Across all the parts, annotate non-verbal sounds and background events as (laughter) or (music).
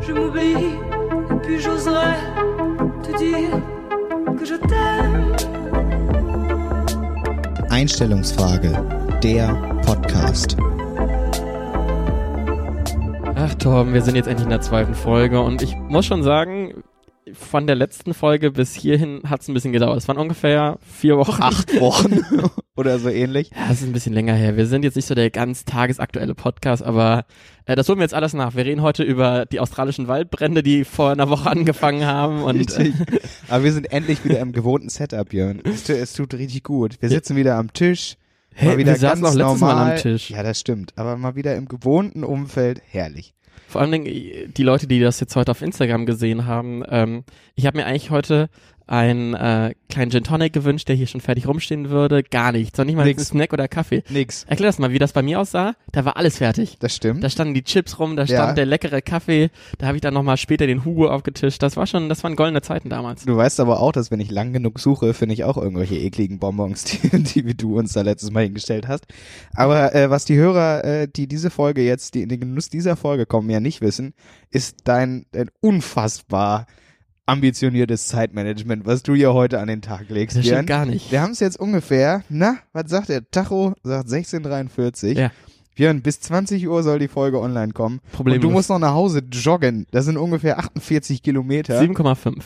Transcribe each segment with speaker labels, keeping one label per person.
Speaker 1: Je m'oublie, et puis j'oserais te dire que je t'aime.
Speaker 2: Einstellungsfrage, der Podcast.
Speaker 3: Ach Torben, wir sind jetzt endlich in der zweiten Folge und ich muss schon sagen, von der letzten Folge bis hierhin hat es ein bisschen gedauert. Es waren ungefähr vier Wochen.
Speaker 2: Acht Wochen (laughs) oder so ähnlich.
Speaker 3: Ja, das ist ein bisschen länger her. Wir sind jetzt nicht so der ganz tagesaktuelle Podcast, aber äh, das holen wir jetzt alles nach. Wir reden heute über die australischen Waldbrände, die vor einer Woche angefangen haben. Und,
Speaker 2: Richtig. Aber wir sind endlich wieder im gewohnten Setup, Björn. Es, es tut richtig gut. Wir sitzen wieder am Tisch.
Speaker 3: Hä,
Speaker 2: mal wieder
Speaker 3: wir saßen
Speaker 2: ganz
Speaker 3: auch letztes Mal am Tisch.
Speaker 2: Ja, das stimmt. Aber mal wieder im gewohnten Umfeld. Herrlich.
Speaker 3: Vor allen Dingen äh, die Leute, die das jetzt heute auf Instagram gesehen haben. Ähm, ich habe mir eigentlich heute einen äh, kleinen Gin Tonic gewünscht, der hier schon fertig rumstehen würde. Gar nichts. Noch nicht mal
Speaker 2: Nix.
Speaker 3: ein Snack oder Kaffee.
Speaker 2: Nix.
Speaker 3: Erklär das mal, wie das bei mir aussah. Da war alles fertig.
Speaker 2: Das stimmt.
Speaker 3: Da standen die Chips rum, da stand
Speaker 2: Ja.
Speaker 3: der leckere Kaffee, da habe ich dann nochmal später den Hugo aufgetischt. Das war schon, das waren goldene Zeiten damals.
Speaker 2: Du weißt aber auch, dass wenn ich lang genug suche, finde ich auch irgendwelche ekligen Bonbons, (laughs) die, die wie du uns da letztes Mal hingestellt hast. Aber äh, was die Hörer, äh, die diese Folge jetzt, die in den Genuss dieser Folge kommen, ja nicht wissen, ist dein, dein unfassbar ambitioniertes Zeitmanagement, was du hier heute an den Tag legst.
Speaker 3: Das
Speaker 2: Björn.
Speaker 3: stimmt gar nicht.
Speaker 2: Wir haben es jetzt ungefähr, na, was sagt der? Tacho sagt 16.43
Speaker 3: Ja.
Speaker 2: Björn, bis 20 Uhr soll die Folge online kommen.
Speaker 3: Problemlos.
Speaker 2: Und du musst noch nach Hause joggen. Das sind ungefähr 48 Kilometer.
Speaker 3: 7,5.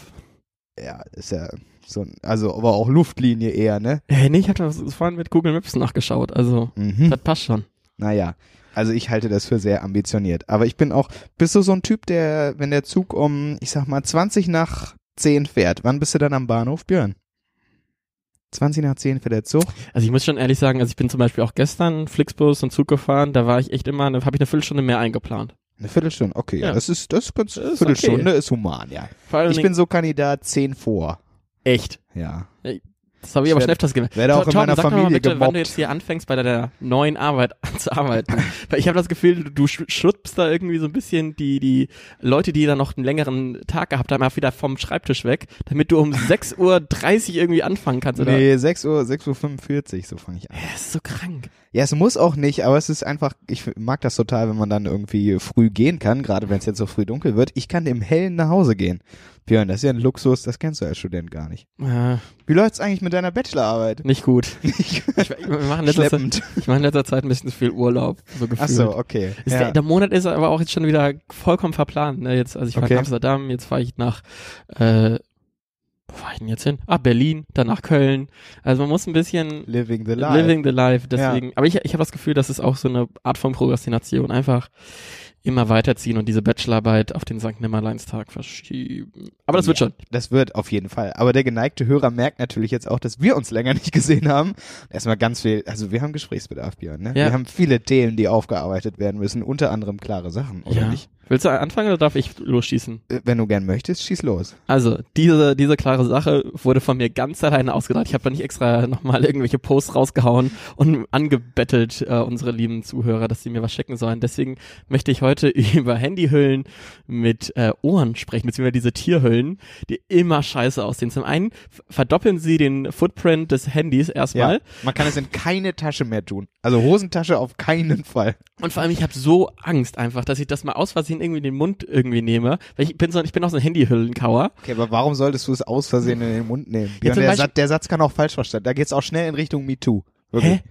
Speaker 2: Ja, ist ja so, ein- also aber auch Luftlinie eher, ne?
Speaker 3: Hey, nee, ich hatte das vorhin mit Google Maps nachgeschaut, also
Speaker 2: Mhm.
Speaker 3: das passt schon.
Speaker 2: Naja, also ich halte das für sehr ambitioniert. Aber ich bin auch, bist du so ein Typ, der, wenn der Zug um, ich sag mal, 20 nach 10 fährt, wann bist du dann am Bahnhof, Björn? 20 nach 10 fährt der Zug?
Speaker 3: Also ich muss schon ehrlich sagen, also ich bin zum Beispiel auch gestern Flixbus und Zug gefahren, da war ich echt immer, habe ich eine Viertelstunde mehr eingeplant.
Speaker 2: Eine Viertelstunde, okay, ja.
Speaker 3: Ja.
Speaker 2: das ist, das ist ganz,
Speaker 3: Das ist
Speaker 2: Viertelstunde ist human, ja. Ich bin so Kandidat 10 vor,
Speaker 3: echt.
Speaker 2: ja.
Speaker 3: Das habe ich
Speaker 2: Ich
Speaker 3: aber schon öfters gemerkt.
Speaker 2: werde auch in
Speaker 3: Torben,
Speaker 2: meiner
Speaker 3: sag doch mal
Speaker 2: Familie
Speaker 3: bitte, wann
Speaker 2: gemobbt.
Speaker 3: du jetzt hier anfängst, bei deiner neuen Arbeit (laughs) zu arbeiten. (laughs) Weil ich habe das Gefühl, du, du sch- schubst da irgendwie so ein bisschen die, die Leute, die da noch einen längeren Tag gehabt haben, auch wieder vom Schreibtisch weg, damit du um (laughs) 6.30 Uhr irgendwie anfangen kannst, oder?
Speaker 2: Nee, 6 Uhr, 6 Uhr 45, so fange ich an.
Speaker 3: Das ist so krank.
Speaker 2: Ja, es muss auch nicht, aber es ist einfach, ich mag das total, wenn man dann irgendwie früh gehen kann, gerade wenn es jetzt so früh dunkel wird. Ich kann im Hellen nach Hause gehen. Björn, das ist ja ein Luxus, das kennst du als Student gar nicht.
Speaker 3: Äh,
Speaker 2: Wie läuft's eigentlich mit deiner Bachelorarbeit?
Speaker 3: nicht gut. (laughs) Ich, wir machen letzter Zeit, ich mache in letzter Zeit ein bisschen zu viel Urlaub, so gefühlt.
Speaker 2: Ach so, okay. Ja.
Speaker 3: der, der Monat ist aber auch jetzt schon wieder vollkommen verplant. Ne? Jetzt, also ich war
Speaker 2: Okay.
Speaker 3: in Amsterdam, jetzt fahre ich nach, äh, wo fahr ich denn jetzt hin? Ah, Berlin, dann nach Köln. Also man muss ein bisschen
Speaker 2: Living the life.
Speaker 3: living the life. Deswegen, aber ich, ich habe das Gefühl, das ist auch so eine Art von Prokrastination. Einfach immer weiterziehen und diese Bachelorarbeit auf den St. Nimmerleinstag verschieben. Aber das wird
Speaker 2: Ja.
Speaker 3: schon.
Speaker 2: Das wird auf jeden Fall. Aber der geneigte Hörer merkt natürlich jetzt auch, dass wir uns länger nicht gesehen haben. Erstmal ganz viel, also wir haben Gesprächsbedarf, Björn, ne?
Speaker 3: Ja.
Speaker 2: Wir haben viele Themen, die aufgearbeitet werden müssen, unter anderem klare Sachen, oder
Speaker 3: ja.
Speaker 2: nicht?
Speaker 3: Willst du anfangen oder darf ich losschießen?
Speaker 2: Äh, Wenn du gern möchtest, schieß los.
Speaker 3: Also, diese, diese klare Sache wurde von mir ganz alleine ausgedacht. Ich habe da nicht extra nochmal irgendwelche Posts rausgehauen und angebettelt äh, unsere lieben Zuhörer, dass sie mir was schicken sollen. Deswegen möchte ich heute (laughs) über Handyhüllen mit äh, Ohren sprechen, beziehungsweise diese Tierhüllen, die immer scheiße aussehen. Zum einen verdoppeln sie den Footprint des Handys erstmal.
Speaker 2: Man kann es in keine Tasche mehr tun. Also Hosentasche auf keinen Fall.
Speaker 3: Und vor allem, ich habe so Angst einfach, dass ich das mal aus Versehen irgendwie in den Mund irgendwie nehme. Weil ich bin so, ich bin auch so ein Handyhüllenkauer.
Speaker 2: Okay, aber warum solltest du es aus Versehen in den Mund nehmen?
Speaker 3: Ja,
Speaker 2: Björn,
Speaker 3: zum
Speaker 2: der, Satz, der Satz kann auch falsch verstanden. Da geht's auch schnell in Richtung MeToo. Wirklich.
Speaker 3: Hä?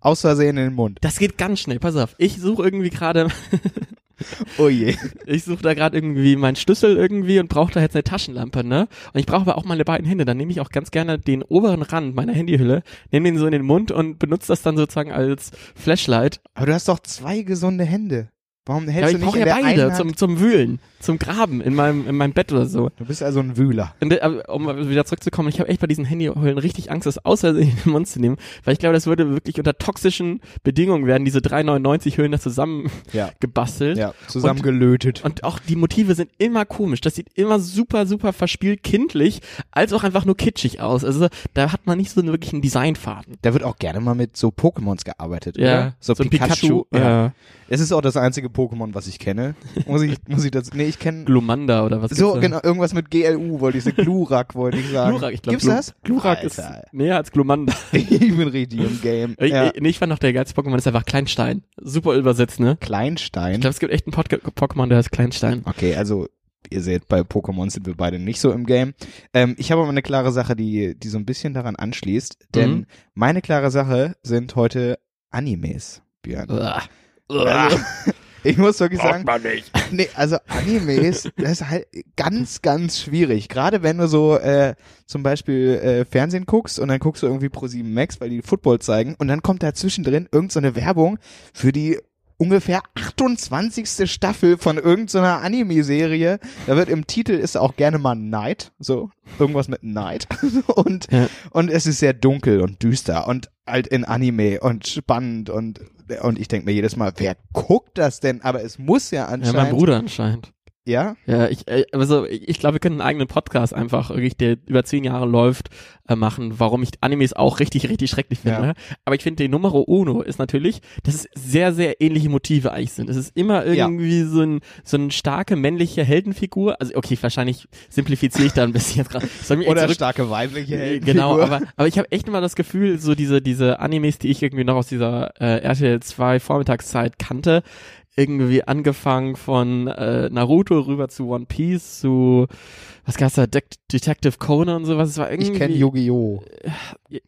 Speaker 2: Aus Versehen in den Mund.
Speaker 3: Das geht ganz schnell. Pass auf. Ich suche irgendwie gerade (laughs)
Speaker 2: Oh je.
Speaker 3: ich suche da gerade irgendwie meinen Schlüssel irgendwie und brauche da jetzt eine Taschenlampe, ne? Und ich brauche aber auch meine beiden Hände. Dann nehme ich auch ganz gerne den oberen Rand meiner Handyhülle, nehme den so in den Mund und benutze das dann sozusagen als Flashlight.
Speaker 2: Aber du hast doch zwei gesunde Hände. Warum
Speaker 3: Ja,
Speaker 2: hältst
Speaker 3: ich
Speaker 2: du nicht
Speaker 3: brauche
Speaker 2: in
Speaker 3: ja
Speaker 2: der
Speaker 3: beide zum, zum Wühlen, zum Graben in meinem, in meinem Bett oder so.
Speaker 2: Du bist also ein Wühler.
Speaker 3: Und, äh, um wieder zurückzukommen, ich habe echt bei diesen Handyhüllen richtig Angst, das außer in den Mund zu nehmen, weil ich glaube, das würde wirklich unter toxischen Bedingungen werden, diese 3,99 Hüllen da zusammen
Speaker 2: Ja.
Speaker 3: gebastelt.
Speaker 2: Ja, zusammengelötet.
Speaker 3: Und auch die Motive sind immer komisch. Das sieht immer super, super verspielt kindlich, als auch einfach nur kitschig aus. Also da hat man nicht so einen wirklichen Designfaden.
Speaker 2: Da wird auch gerne mal mit so Pokémons gearbeitet,
Speaker 3: Ja,
Speaker 2: oder? So,
Speaker 3: so
Speaker 2: Pikachu.
Speaker 3: Pikachu,
Speaker 2: ja.
Speaker 3: ja.
Speaker 2: Es ist auch das einzige Pokémon, was ich kenne. Muss ich, muss ich das, nee, ich kenne,
Speaker 3: Glumanda oder was
Speaker 2: so, genau, irgendwas mit GLU wollte ich sagen, (laughs) Glurak wollte ich sagen.
Speaker 3: Glurak, ich glaube.
Speaker 2: Gibt's das?
Speaker 3: Glurak ist näher als Glumanda. (laughs)
Speaker 2: ich bin richtig im Game.
Speaker 3: Ich,
Speaker 2: Ja.
Speaker 3: ich, nee, ich fand noch der geilste Pokémon ist einfach Kleinstein. Super übersetzt, ne? Ich
Speaker 2: Kleinstein.
Speaker 3: glaube, es gibt echt einen Pokémon, der heißt Kleinstein.
Speaker 2: Okay, also ihr seht, bei Pokémon sind wir beide nicht so im Game. Ähm, ich habe aber eine klare Sache, die, die so ein bisschen daran anschließt, denn
Speaker 3: Mhm.
Speaker 2: meine klare Sache sind heute Animes, Björn.
Speaker 3: Uah.
Speaker 2: Also, (laughs) ich muss wirklich sagen,
Speaker 3: man nicht. (laughs)
Speaker 2: nee, also Animes, das ist halt ganz, ganz schwierig. Gerade wenn du so äh, zum Beispiel äh, Fernsehen guckst und dann guckst du irgendwie pro 7 Max, weil die Football zeigen und dann kommt da zwischendrin irgend so eine Werbung für die ungefähr 28. Staffel von irgendeiner Anime-Serie. Da wird im Titel ist auch gerne mal Night, so irgendwas mit Night (laughs) und
Speaker 3: Ja.
Speaker 2: und es ist sehr dunkel und düster und halt in Anime und spannend und und ich denke mir jedes Mal, wer guckt das denn? Aber es muss ja
Speaker 3: Ja,
Speaker 2: anscheinend.
Speaker 3: mein Bruder anscheinend.
Speaker 2: Ja?
Speaker 3: Ja, ich, äh, also ich glaube, wir können einen eigenen Podcast einfach, wirklich, der über zehn Jahre läuft, äh, machen, warum ich Animes auch richtig, richtig schrecklich finde.
Speaker 2: Ja.
Speaker 3: Aber ich finde, die Numero Uno ist natürlich, dass es sehr, sehr ähnliche Motive eigentlich sind. Es ist immer irgendwie so ein so eine starke männliche Heldenfigur. Also okay, wahrscheinlich simplifiziere ich da ein bisschen gerade.
Speaker 2: Oder
Speaker 3: zurück-
Speaker 2: starke weibliche
Speaker 3: Äh,
Speaker 2: Heldenfigur.
Speaker 3: Genau, aber, aber ich habe echt immer das Gefühl, so diese, diese Animes, die ich irgendwie noch aus dieser äh, RTL 2 Vormittagszeit kannte, irgendwie angefangen von äh, Naruto rüber zu One Piece, zu was gab's da, De Detective Conan und sowas. Es war irgendwie.
Speaker 2: ich kenne Yu-Gi-Oh!
Speaker 3: ja.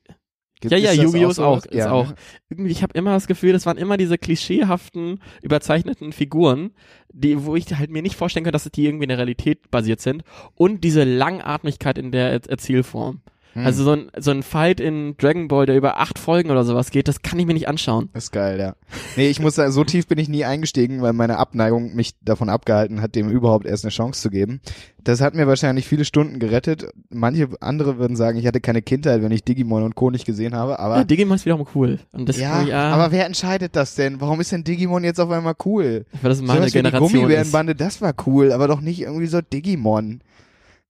Speaker 2: Gibt-
Speaker 3: Ja, ja, Yu-Gi-Oh! ist auch, ist
Speaker 2: Ja,
Speaker 3: auch.
Speaker 2: ne?
Speaker 3: Irgendwie, ich habe immer das Gefühl, das waren immer diese klischeehaften, überzeichneten Figuren, die, wo ich halt mir nicht vorstellen kann, dass die irgendwie in der Realität basiert sind. Und diese Langatmigkeit in der Er- Erzählform.
Speaker 2: Hm.
Speaker 3: Also so ein, so ein Fight in Dragon Ball, der über acht Folgen oder sowas geht, das kann ich mir nicht anschauen.
Speaker 2: Das ist geil, ja. Nee, ich muss sagen, so tief bin ich nie eingestiegen, weil meine Abneigung mich davon abgehalten hat, dem überhaupt erst eine Chance zu geben. Das hat mir wahrscheinlich viele Stunden gerettet. Manche andere würden sagen, ich hatte keine Kindheit, wenn ich Digimon und Co. nicht gesehen habe, aber
Speaker 3: Ja, Digimon ist wiederum cool.
Speaker 2: Ja,
Speaker 3: ja
Speaker 2: aber wer entscheidet das denn? Warum ist denn Digimon jetzt auf einmal cool?
Speaker 3: weil das
Speaker 2: So
Speaker 3: meine
Speaker 2: was wie die
Speaker 3: Generation ist.
Speaker 2: Gummibärenbande, das war cool, aber doch nicht irgendwie so Digimon.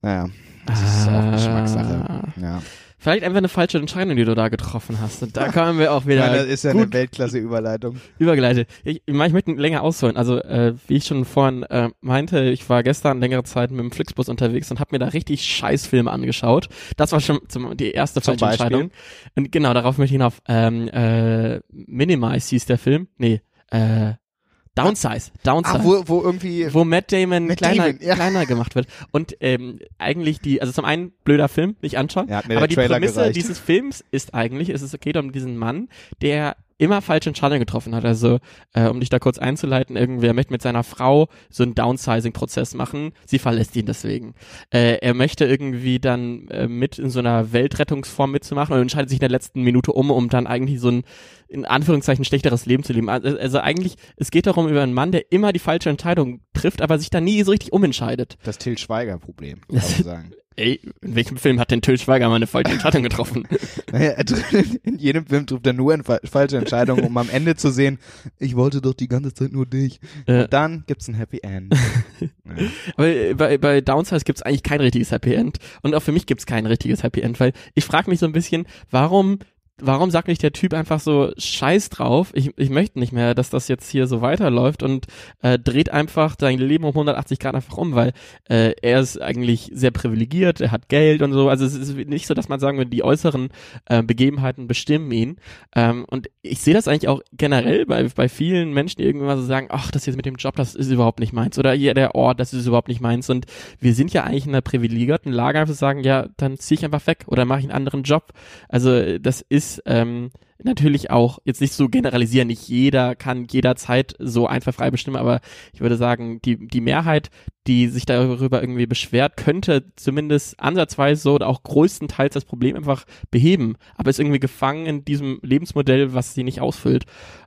Speaker 2: Naja, das ist auch
Speaker 3: Ah.
Speaker 2: Geschmackssache. Ja.
Speaker 3: Vielleicht einfach eine falsche Entscheidung, die du da getroffen hast. Und da kommen wir auch wieder (laughs)
Speaker 2: Ja, das ist ja eine Weltklasse-Überleitung.
Speaker 3: übergeleitet. Ich, ich, meine, ich möchte länger ausholen. Also, äh, wie ich schon vorhin äh, meinte, ich war gestern längere Zeit mit dem Flixbus unterwegs und habe mir da richtig Scheißfilme angeschaut. Das war schon zum, die erste
Speaker 2: Zum
Speaker 3: falsche
Speaker 2: Beispiel?
Speaker 3: Entscheidung. Und genau, darauf möchte ich hinauf. Ähm, äh, Minimize hieß der Film. Nee, äh, Downsize. Downsize
Speaker 2: Ah, wo, wo irgendwie
Speaker 3: wo Matt Damon
Speaker 2: Matt
Speaker 3: kleiner,
Speaker 2: Damon, ja.
Speaker 3: kleiner gemacht wird. Und ähm, eigentlich die, also zum einen blöder Film, nicht anschauen,
Speaker 2: Ja,
Speaker 3: aber die
Speaker 2: Trailer
Speaker 3: Prämisse
Speaker 2: gereicht.
Speaker 3: dieses Films ist eigentlich, es ist, es geht um diesen Mann, der immer falsche Entscheidungen getroffen hat. Also, äh, um dich da kurz einzuleiten, irgendwer möchte mit seiner Frau so einen Downsizing-Prozess machen. Sie verlässt ihn deswegen. Äh, er möchte irgendwie dann äh, mit in so einer Weltrettungsform mitzumachen und entscheidet sich in der letzten Minute um, um dann eigentlich so ein in Anführungszeichen schlechteres Leben zu leben. Also, also eigentlich, es geht darum über einen Mann, der immer die falsche Entscheidung trifft, aber sich dann nie so richtig umentscheidet.
Speaker 2: das Till Schweiger-Problem, (laughs) kann man sagen.
Speaker 3: Ey, in welchem Film hat denn Till Schweiger mal eine falsche Entscheidung getroffen? (laughs)
Speaker 2: Naja, in jedem Film trifft er nur eine fa falsche Entscheidung, um am Ende zu sehen, ich wollte doch die ganze Zeit nur dich.
Speaker 3: Äh,
Speaker 2: Und dann gibt's ein Happy End. ja. (laughs)
Speaker 3: Aber äh, bei, bei Downsize gibt's eigentlich kein richtiges Happy End. Und auch für mich gibt's kein richtiges Happy End, weil ich frage mich so ein bisschen, warum warum sagt nicht der Typ einfach so Scheiß drauf, ich, ich möchte nicht mehr, dass das jetzt hier so weiterläuft und äh, dreht einfach sein Leben um 180 Grad einfach um, weil äh, er ist eigentlich sehr privilegiert, er hat Geld und so, also es ist nicht so, dass man sagen würde, die äußeren äh, Begebenheiten bestimmen ihn. Ähm, und ich sehe das eigentlich auch generell bei, bei vielen Menschen, die irgendwann so sagen, ach, das jetzt mit dem Job, das ist überhaupt nicht meins. Oder hier der Ort, das ist überhaupt nicht meins. Und wir sind ja eigentlich in einer privilegierten Lage, einfach zu sagen, ja, dann ziehe ich einfach weg oder mache ich einen anderen Job. Also das ist ähm, natürlich auch jetzt nicht so generalisieren, nicht jeder kann jederzeit so einfach frei bestimmen, aber ich würde sagen, die, die Mehrheit, die sich darüber irgendwie beschwert, könnte zumindest ansatzweise so oder auch größtenteils das Problem einfach beheben, aber ist irgendwie gefangen in diesem Lebensmodell, was sie nicht ausfüllt.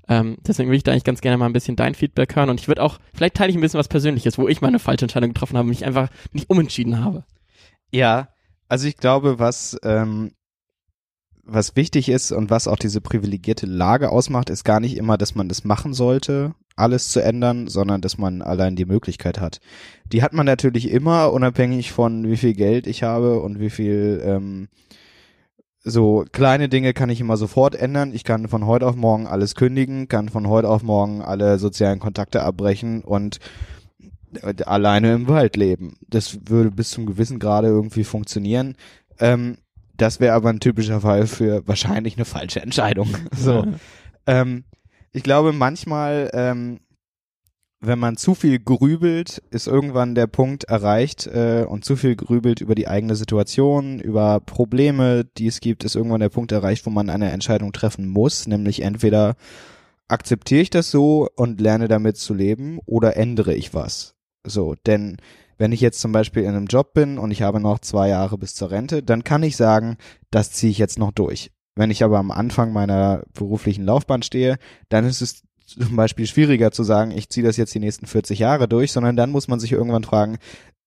Speaker 3: Ähm, deswegen würde ich da eigentlich ganz gerne mal ein bisschen dein Feedback hören und ich würde auch, vielleicht teile ich ein bisschen was Persönliches, wo ich mal eine falsche Entscheidung getroffen habe und mich einfach nicht umentschieden habe.
Speaker 2: ja, also ich glaube, was, ähm, was wichtig ist und was auch diese privilegierte Lage ausmacht, ist gar nicht immer, dass man das machen sollte, alles zu ändern, sondern dass man allein die Möglichkeit hat. Die hat man natürlich immer, unabhängig von wie viel Geld ich habe und wie viel ähm, so kleine Dinge kann ich immer sofort ändern. Ich kann von heute auf morgen alles kündigen, kann von heute auf morgen alle sozialen Kontakte abbrechen und äh, alleine im Wald leben. Das würde bis zum gewissen Grade irgendwie funktionieren. Ähm, das wäre aber ein typischer Fall für wahrscheinlich eine falsche Entscheidung. (laughs) so. ähm, ich glaube, manchmal ähm, wenn man zu viel grübelt, ist irgendwann der Punkt erreicht äh, und zu viel grübelt über die eigene Situation, über Probleme, die es gibt, ist irgendwann der Punkt erreicht, wo man eine Entscheidung treffen muss, nämlich entweder akzeptiere ich das so und lerne damit zu leben oder ändere ich was. So, denn wenn ich jetzt zum Beispiel in einem Job bin und ich habe noch zwei Jahre bis zur Rente, dann kann ich sagen, das ziehe ich jetzt noch durch. Wenn ich aber am Anfang meiner beruflichen Laufbahn stehe, dann ist es zum Beispiel schwieriger zu sagen, ich ziehe das jetzt die nächsten 40 Jahre durch, sondern dann muss man sich irgendwann fragen,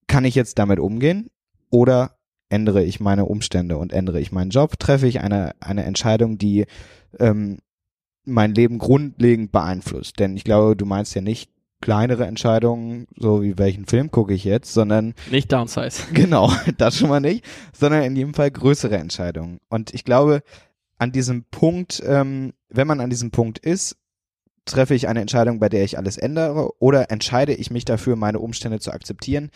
Speaker 2: kann ich jetzt damit umgehen oder ändere ich meine Umstände und ändere ich meinen Job, treffe ich eine, eine Entscheidung, die ähm, mein Leben grundlegend beeinflusst. Denn ich glaube, du meinst ja nicht kleinere Entscheidungen, so wie welchen Film gucke ich jetzt, sondern
Speaker 3: nicht Downsize. (laughs)
Speaker 2: Genau, (laughs) das schon mal nicht, sondern in jedem Fall größere Entscheidungen. Und ich glaube, an diesem Punkt, ähm, wenn man an diesem Punkt ist, treffe ich eine Entscheidung, bei der ich alles ändere oder entscheide ich mich dafür, meine Umstände zu akzeptieren.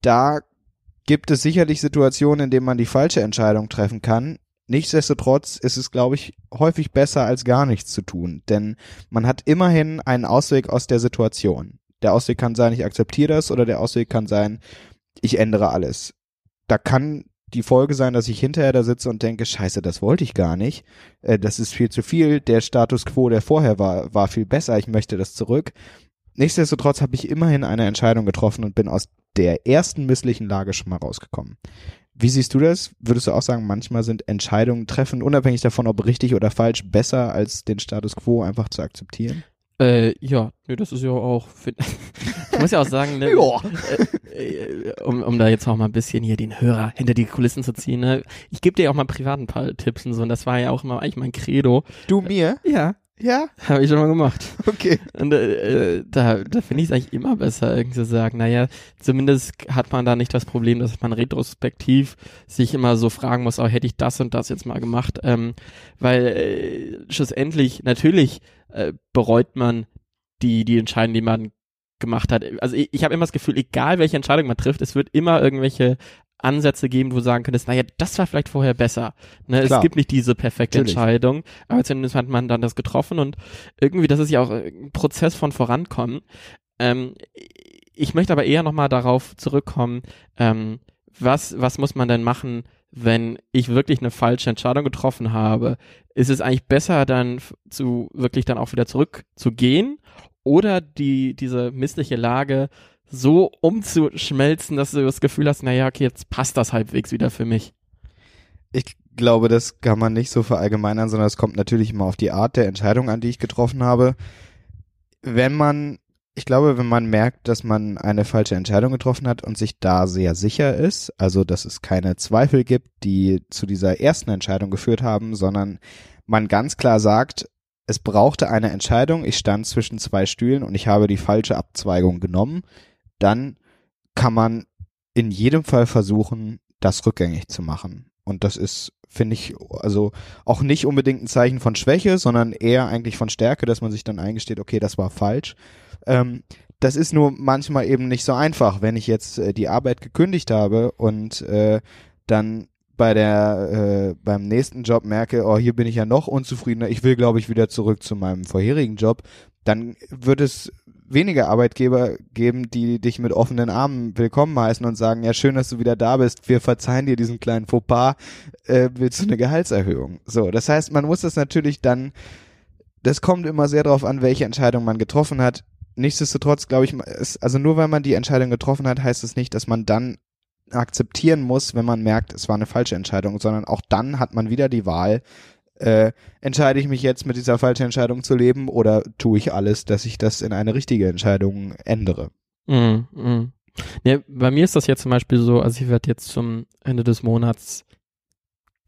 Speaker 2: Da gibt es sicherlich Situationen, in denen man die falsche Entscheidung treffen kann. Nichtsdestotrotz ist es, glaube ich, häufig besser als gar nichts zu tun, denn man hat immerhin einen Ausweg aus der Situation. Der Ausweg kann sein, ich akzeptiere das oder der Ausweg kann sein, ich ändere alles. Da kann die Folge sein, dass ich hinterher da sitze und denke, scheiße, das wollte ich gar nicht. Äh, das ist viel zu viel. Der Status quo, der vorher war, war viel besser. Ich möchte das zurück. Nichtsdestotrotz habe ich immerhin eine Entscheidung getroffen und bin aus der ersten misslichen Lage schon mal rausgekommen. Wie siehst du das? Würdest du auch sagen, manchmal sind Entscheidungen treffen, unabhängig davon, ob richtig oder falsch, besser als den Status quo einfach zu akzeptieren?
Speaker 3: Äh, ja, nee, das ist ja auch. (laughs) ich muss ja auch sagen, ne, (laughs) äh, äh, um, um da jetzt auch mal ein bisschen hier den Hörer hinter die Kulissen zu ziehen. Ne, ich gebe dir auch mal privat ein paar Tipps und so. Und das war ja auch immer eigentlich mein Credo.
Speaker 2: Du mir?
Speaker 3: Ja.
Speaker 2: Ja? (laughs)
Speaker 3: Habe ich schon mal gemacht.
Speaker 2: Okay.
Speaker 3: Und äh, da, da finde ich es eigentlich immer besser, irgendwie zu sagen, naja, zumindest hat man da nicht das Problem, dass man retrospektiv sich immer so fragen muss, oh, hätte ich das und das jetzt mal gemacht. Ähm, weil äh, schlussendlich, natürlich äh, bereut man die, die Entscheidung, die man gemacht hat. Also ich, ich habe immer das Gefühl, egal welche Entscheidung man trifft, es wird immer irgendwelche Ansätze geben, wo du sagen könntest, naja, das war vielleicht vorher besser. Ne, es gibt nicht diese perfekte Natürlich. Entscheidung, aber zumindest hat man dann das getroffen und irgendwie, das ist ja auch ein Prozess von Vorankommen. Ähm, ich möchte aber eher nochmal darauf zurückkommen, ähm, was, was muss man denn machen, wenn ich wirklich eine falsche Entscheidung getroffen habe? Ist es eigentlich besser, dann zu wirklich dann auch wieder zurückzugehen oder die, diese missliche Lage so umzuschmelzen, dass du das Gefühl hast, naja, okay, jetzt passt das halbwegs wieder für mich.
Speaker 2: Ich glaube, das kann man nicht so verallgemeinern, sondern es kommt natürlich immer auf die Art der Entscheidung an, die ich getroffen habe. Wenn man, ich glaube, wenn man merkt, dass man eine falsche Entscheidung getroffen hat und sich da sehr sicher ist, also dass es keine Zweifel gibt, die zu dieser ersten Entscheidung geführt haben, sondern man ganz klar sagt, es brauchte eine Entscheidung, ich stand zwischen zwei Stühlen und ich habe die falsche Abzweigung genommen, dann kann man in jedem Fall versuchen, das rückgängig zu machen. Und das ist, finde ich, also auch nicht unbedingt ein Zeichen von Schwäche, sondern eher eigentlich von Stärke, dass man sich dann eingesteht, okay, das war falsch. Ähm, das ist nur manchmal eben nicht so einfach, wenn ich jetzt äh, die Arbeit gekündigt habe und äh, dann bei der äh, beim nächsten Job merke, oh, hier bin ich ja noch unzufriedener, ich will, glaube ich, wieder zurück zu meinem vorherigen Job, dann wird es weniger Arbeitgeber geben, die dich mit offenen Armen willkommen heißen und sagen, ja, schön, dass du wieder da bist, wir verzeihen dir diesen kleinen Fauxpas, äh, willst du eine Gehaltserhöhung? So, das heißt, man muss das natürlich dann, das kommt immer sehr darauf an, welche Entscheidung man getroffen hat. Nichtsdestotrotz glaube ich, ist, also nur weil man die Entscheidung getroffen hat, heißt es das nicht, dass man dann akzeptieren muss, wenn man merkt, es war eine falsche Entscheidung, sondern auch dann hat man wieder die Wahl, äh, entscheide ich mich jetzt mit dieser falschen Entscheidung zu leben oder tue ich alles, dass ich das in eine richtige Entscheidung ändere?
Speaker 3: Mm, mm. Ja, bei mir ist das jetzt zum Beispiel so, also ich werde jetzt zum Ende des Monats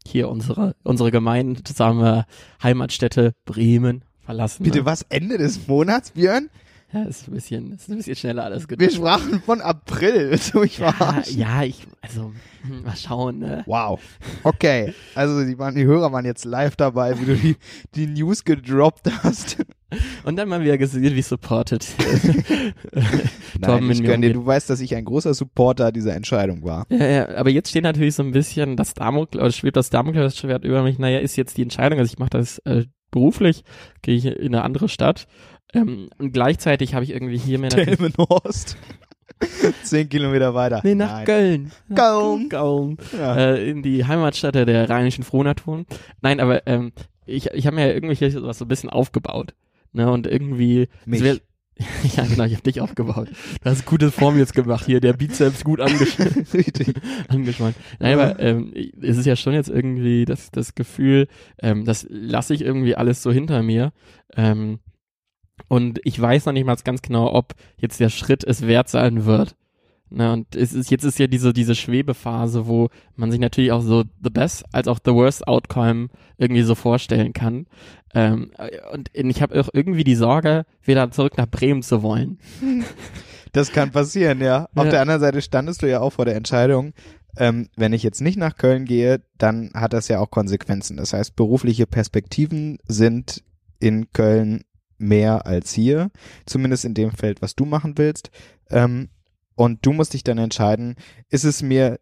Speaker 3: hier unsere, unsere gemeinsame Heimatstätte Bremen verlassen.
Speaker 2: Bitte
Speaker 3: ne?
Speaker 2: was? Ende des Monats, Björn?
Speaker 3: Ja, ist ein bisschen, ist ein bisschen schneller alles
Speaker 2: Wir sprachen von April. (laughs) Mich
Speaker 3: ja, ja, ich, also, hm, mal schauen, ne?
Speaker 2: Wow. Okay. Also die, waren, die Hörer waren jetzt live dabei, wie du die, die News gedroppt hast. (laughs)
Speaker 3: Und dann mal wieder gesehen, wie supported. (laughs)
Speaker 2: Nein,
Speaker 3: Torben
Speaker 2: ich
Speaker 3: mit mir
Speaker 2: gönn dir,
Speaker 3: umgeht.
Speaker 2: du weißt, dass ich ein großer Supporter dieser Entscheidung war.
Speaker 3: Ja, ja, aber jetzt steht natürlich so ein bisschen das Damokleu, oder schwebt das Damokleuschwert über mich. Naja, ist jetzt die Entscheidung, also ich mache das äh, beruflich, gehe ich in eine andere Stadt. Ähm, und gleichzeitig habe ich irgendwie hier mir natürlich,
Speaker 2: Delmenhorst. (laughs) Zehn Kilometer weiter.
Speaker 3: nee, nach
Speaker 2: Nein.
Speaker 3: Köln. Nach
Speaker 2: Köln.
Speaker 3: Köln.
Speaker 2: Ja.
Speaker 3: Äh, in die Heimatstadt der rheinischen Frohnatur. Nein, aber ähm, ich, ich habe mir ja irgendwie sowas so ein bisschen aufgebaut. Ne, und irgendwie wär- (laughs) ja, genau, ich habe dich aufgebaut. Du hast gute Form jetzt gemacht hier, der Bizeps gut angesch (laughs) angeschwollen. Nein, aber ähm, es ist ja schon jetzt irgendwie das, das Gefühl, ähm, das lasse ich irgendwie alles so hinter mir. Ähm, und ich weiß noch nicht mal ganz genau, ob jetzt der Schritt es wert sein wird. Na, und es ist, jetzt ist ja diese, diese Schwebephase, wo man sich natürlich auch so the best als auch the worst outcome irgendwie so vorstellen kann. Ähm, und ich habe auch irgendwie die Sorge, wieder zurück nach Bremen zu wollen. (laughs)
Speaker 2: Das kann passieren, ja. Auf
Speaker 3: Ja.
Speaker 2: der anderen Seite standest du ja auch vor der Entscheidung, ähm, wenn ich jetzt nicht nach Köln gehe, dann hat das ja auch Konsequenzen. Das heißt, berufliche Perspektiven sind in Köln mehr als hier, zumindest in dem Feld, was du machen willst. Ähm, und du musst dich dann entscheiden, ist es mir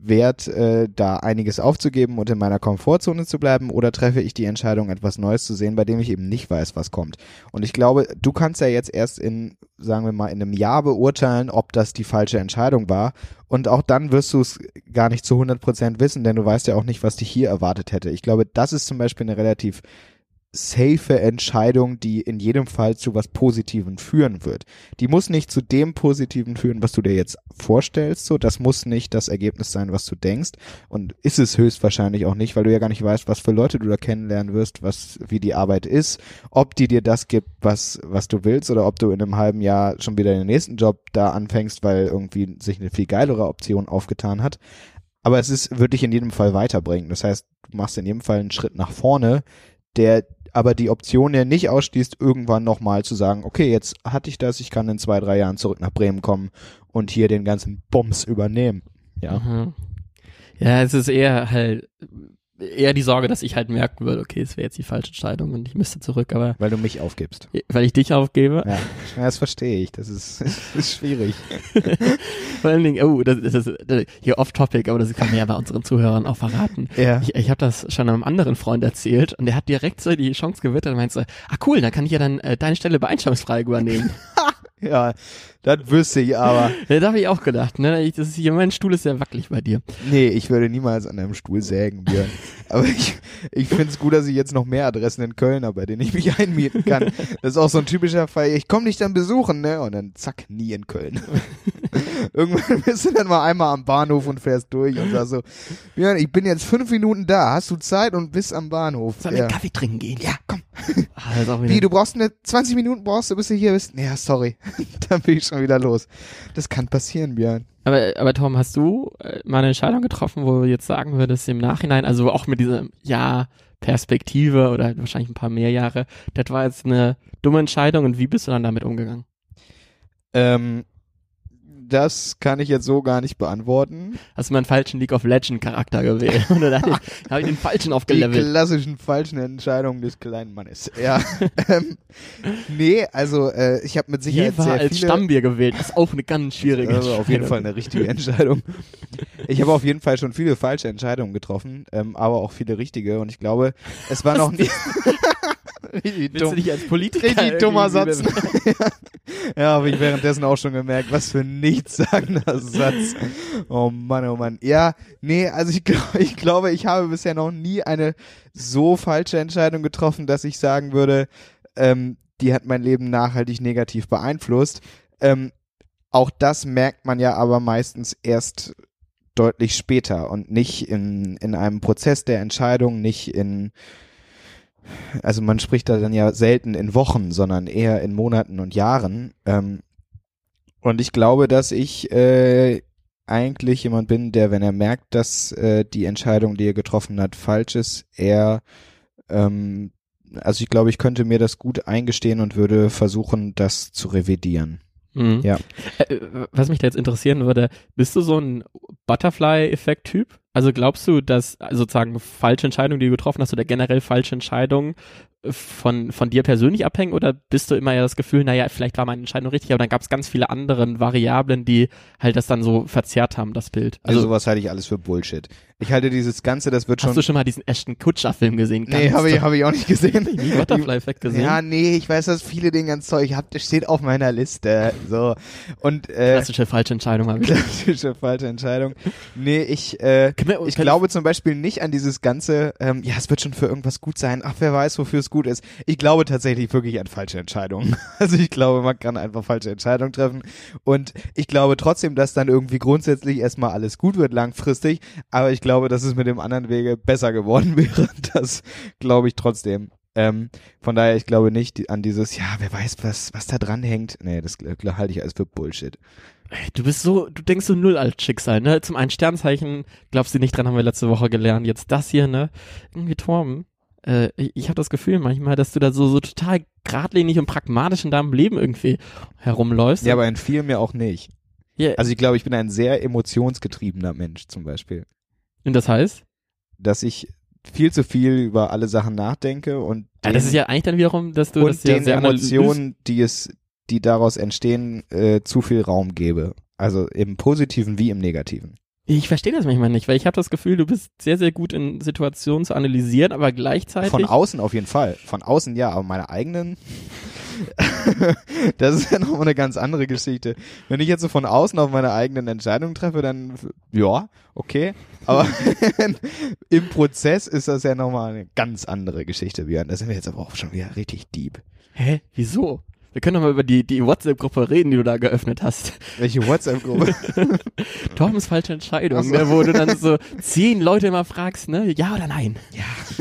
Speaker 2: wert, äh, da einiges aufzugeben und in meiner Komfortzone zu bleiben oder treffe ich die Entscheidung, etwas Neues zu sehen, bei dem ich eben nicht weiß, was kommt. Und ich glaube, du kannst ja jetzt erst in, sagen wir mal, in einem Jahr beurteilen, ob das die falsche Entscheidung war. Und auch dann wirst du es gar nicht zu 100 Prozent wissen, denn du weißt ja auch nicht, was dich hier erwartet hätte. Ich glaube, das ist zum Beispiel eine relativ safe Entscheidung, die in jedem Fall zu was Positivem führen wird. Die muss nicht zu dem Positiven führen, was du dir jetzt vorstellst, so, das muss nicht das Ergebnis sein, was du denkst und ist es höchstwahrscheinlich auch nicht, weil du ja gar nicht weißt, was für Leute du da kennenlernen wirst, was, wie die Arbeit ist, ob die dir das gibt, was, was du willst oder ob du in einem halben Jahr schon wieder den nächsten Job da anfängst, weil irgendwie sich eine viel geilere Option aufgetan hat. Aber es ist, wird dich in jedem Fall weiterbringen. Das heißt, du machst in jedem Fall einen Schritt nach vorne, der aber die Option ja nicht ausschließt, irgendwann nochmal zu sagen, okay, jetzt hatte ich das, ich kann in zwei, drei Jahren zurück nach Bremen kommen und hier den ganzen Bums übernehmen. Ja.
Speaker 3: Mhm. Ja, es ist eher halt eher die Sorge, dass ich halt merken würde, okay, es wäre jetzt die falsche Entscheidung und ich müsste zurück, aber
Speaker 2: Weil du mich aufgibst.
Speaker 3: weil ich dich aufgebe.
Speaker 2: Ja, ja das verstehe ich. Das ist, (laughs) das ist schwierig. (laughs)
Speaker 3: Vor allen Dingen, oh, das, das ist äh, hier off-topic, aber das kann man ja bei unseren Zuhörern auch verraten.
Speaker 2: Ja.
Speaker 3: Ich, ich habe das schon einem anderen Freund erzählt und der hat direkt so die Chance gewittert und meinte so, ah cool, dann kann ich ja dann äh, deine Stelle bei Einstellungsfrei übernehmen. (laughs) (laughs)
Speaker 2: Ja, das wüsste ich aber. (laughs)
Speaker 3: da habe ich auch gedacht, ne, ich, das ist hier, mein Stuhl ist sehr wackelig bei dir.
Speaker 2: Nee, ich würde niemals an einem Stuhl sägen, Björn. (laughs) Aber ich, ich finde es gut, dass ich jetzt noch mehr Adressen in Köln habe, bei denen ich mich einmieten kann. Das ist auch so ein typischer Fall. Ich komme dich dann besuchen, ne? Und dann zack, nie in Köln. Irgendwann bist du dann mal einmal am Bahnhof und fährst durch und sagst so, Björn, ich bin jetzt fünf Minuten da. Hast du Zeit und bist am Bahnhof?
Speaker 3: Sollen wir Kaffee trinken gehen?
Speaker 2: Ja, komm. (laughs)
Speaker 3: Ah, auch wieder,
Speaker 2: Wie, du brauchst eine 20 Minuten brauchst du, bis du hier bist? Ja, sorry. (laughs) dann bin ich schon wieder los. Das kann passieren, Björn.
Speaker 3: Aber, aber Tom, hast du äh, mal eine Entscheidung getroffen, wo du jetzt sagen würdest im Nachhinein, also auch mit dieser ja Perspektive oder wahrscheinlich ein paar mehr Jahre, das war jetzt eine dumme Entscheidung und wie bist du dann damit umgegangen?
Speaker 2: Ähm, das kann ich jetzt so gar nicht beantworten.
Speaker 3: Hast du mal einen falschen League of Legend Charakter gewählt? (laughs) Oder da habe ich den falschen
Speaker 2: Die
Speaker 3: aufgelevelt?
Speaker 2: klassischen falschen Entscheidungen des kleinen Mannes. Ja. (laughs) ähm, nee, also äh, ich habe mit Sicherheit
Speaker 3: Jever
Speaker 2: sehr
Speaker 3: als
Speaker 2: viele.
Speaker 3: Stammbier gewählt. Das ist auch eine ganz schwierige
Speaker 2: also auf jeden. Fall eine richtige Entscheidung. Ich habe auf jeden Fall schon viele falsche Entscheidungen getroffen, ähm, aber auch viele richtige. Und ich glaube, es war noch nie. (laughs)
Speaker 3: Willst du
Speaker 2: dumm.
Speaker 3: dich als Politiker
Speaker 2: Richtig dummer Satz. (laughs) ja, habe ich währenddessen auch schon gemerkt, was für ein nichtssagender Satz. Oh Mann, oh Mann. Ja, nee, also ich, glaub, ich glaube, ich habe bisher noch nie eine so falsche Entscheidung getroffen, dass ich sagen würde, ähm, die hat mein Leben nachhaltig negativ beeinflusst. Ähm, auch das merkt man ja aber meistens erst deutlich später und nicht in, in einem Prozess der Entscheidung, nicht in, also man spricht da dann ja selten in Wochen, sondern eher in Monaten und Jahren. Ähm, und ich glaube, dass ich äh, eigentlich jemand bin, der, wenn er merkt, dass äh, die Entscheidung, die er getroffen hat, falsch ist, er ähm, also ich glaube, ich könnte mir das gut eingestehen und würde versuchen, das zu revidieren.
Speaker 3: Mhm.
Speaker 2: Ja.
Speaker 3: Äh, was mich da jetzt interessieren würde, bist du so ein Butterfly-Effekt-Typ? Also glaubst du, dass also sozusagen falsche Entscheidungen, die du getroffen hast, oder generell falsche Entscheidungen von, von dir persönlich abhängen? Oder bist du immer ja das Gefühl, naja, vielleicht war meine Entscheidung richtig, aber dann gab es ganz viele andere Variablen, die halt das dann so verzerrt haben, das Bild?
Speaker 2: Also,
Speaker 3: Also,
Speaker 2: sowas halte ich alles für Bullshit. Ich halte dieses Ganze, das wird schon.
Speaker 3: hast du schon mal diesen Ashton Kutscher-Film gesehen?
Speaker 2: nee, habe ich, hab ich auch nicht gesehen.
Speaker 3: nie Butterfly-Effekt gesehen.
Speaker 2: Ja, nee, ich weiß, dass viele den ganz Zeug habt, das steht auf meiner Liste. So. Und äh,
Speaker 3: Klassische falsche Entscheidung habe ich. (laughs)
Speaker 2: klassische falsche Entscheidung. Nee, ich, äh, Ich glaube zum Beispiel nicht an dieses ganze, ähm, ja, es wird schon für irgendwas gut sein, ach, wer weiß, wofür es gut ist. Ich glaube tatsächlich wirklich an falsche Entscheidungen. (laughs) Also ich glaube, man kann einfach falsche Entscheidungen treffen. Und ich glaube trotzdem, dass dann irgendwie grundsätzlich erstmal alles gut wird langfristig. Aber ich glaube, dass es mit dem anderen Wege besser geworden (laughs) wäre. Das glaube ich trotzdem. Ähm, von daher, ich glaube nicht an dieses, ja, wer weiß, was, was da dran hängt. Nee, das halte ich alles für Bullshit.
Speaker 3: Du bist so, du denkst so null als Schicksal, ne? Zum einen Sternzeichen, glaubst du nicht dran, haben wir letzte Woche gelernt. Jetzt das hier, ne? Irgendwie Torben. Äh, ich ich habe das Gefühl manchmal, dass du da so, so total geradlinig und pragmatisch in deinem Leben irgendwie herumläufst.
Speaker 2: Ja, aber in vielen mir auch nicht.
Speaker 3: Ja,
Speaker 2: Also ich glaube, ich bin ein sehr emotionsgetriebener Mensch zum Beispiel.
Speaker 3: und das heißt?
Speaker 2: Dass ich viel zu viel über alle Sachen nachdenke und
Speaker 3: Ja, das ist ja eigentlich dann wiederum, dass du
Speaker 2: und
Speaker 3: das ja
Speaker 2: den Emotionen, die es, die daraus entstehen, äh, zu viel Raum gebe. Also im Positiven wie im Negativen.
Speaker 3: Ich verstehe das manchmal nicht, weil ich habe das Gefühl, du bist sehr, sehr gut in Situationen zu analysieren, aber gleichzeitig.
Speaker 2: Von außen auf jeden Fall. Von außen ja, aber meine eigenen, (laughs) das ist ja nochmal eine ganz andere Geschichte. Wenn ich jetzt so von außen auf meine eigenen Entscheidungen treffe, dann ja, okay. Aber (laughs) im Prozess ist das ja nochmal eine ganz andere Geschichte, Björn. Da sind wir jetzt aber auch schon wieder richtig deep.
Speaker 3: Hä? Wieso? Wir können doch mal über die, die WhatsApp-Gruppe reden, die du da geöffnet hast.
Speaker 2: Welche WhatsApp-Gruppe? (laughs)
Speaker 3: Torbens falsche Entscheidung,
Speaker 2: so.
Speaker 3: ne, wo du dann so zehn Leute immer fragst, ne, ja oder nein.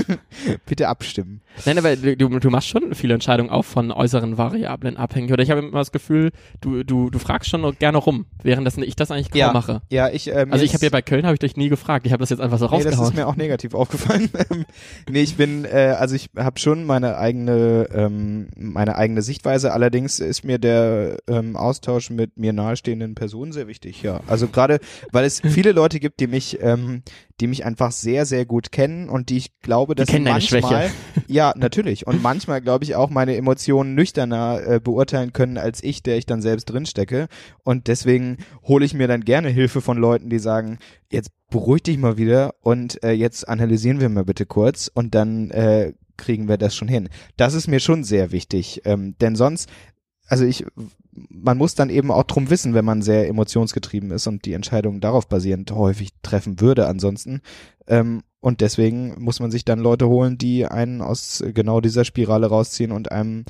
Speaker 3: (laughs)
Speaker 2: Bitte abstimmen.
Speaker 3: Nein, aber du, du machst schon viele Entscheidungen auch von äußeren Variablen abhängig. Oder ich habe immer das Gefühl, du, du, du fragst schon gerne rum, während das, ich das eigentlich kaum
Speaker 2: Ja.
Speaker 3: mache.
Speaker 2: Ja, ich, ähm,
Speaker 3: Also ich habe ja bei Köln habe ich dich nie gefragt. Ich habe das jetzt einfach so
Speaker 2: Nee, das
Speaker 3: rausgehauen.
Speaker 2: ist mir auch negativ aufgefallen. (laughs) Nee, ich bin, äh, also ich habe schon meine eigene, ähm, meine eigene Sichtweise. Allerdings ist mir der ähm, Austausch mit mir nahestehenden Personen sehr wichtig. Ja, also gerade, weil es (laughs) viele Leute gibt, die mich, ähm, die mich einfach sehr, sehr gut kennen und die ich glaube, dass
Speaker 3: kennen deine
Speaker 2: manchmal,
Speaker 3: Schwäche. (laughs)
Speaker 2: ja, natürlich. Und manchmal glaube ich auch meine Emotionen nüchterner äh, beurteilen können als ich, der ich dann selbst drinstecke. Und deswegen hole ich mir dann gerne Hilfe von Leuten, die sagen, jetzt beruhig dich mal wieder und äh, jetzt analysieren wir mal bitte kurz und dann äh, kriegen wir das schon hin. Das ist mir schon sehr wichtig, ähm, denn sonst, also ich, man muss dann eben auch drum wissen, wenn man sehr emotionsgetrieben ist und die Entscheidungen darauf basierend häufig treffen würde ansonsten. Ähm, und deswegen muss man sich dann Leute holen, die einen aus genau dieser Spirale rausziehen und einem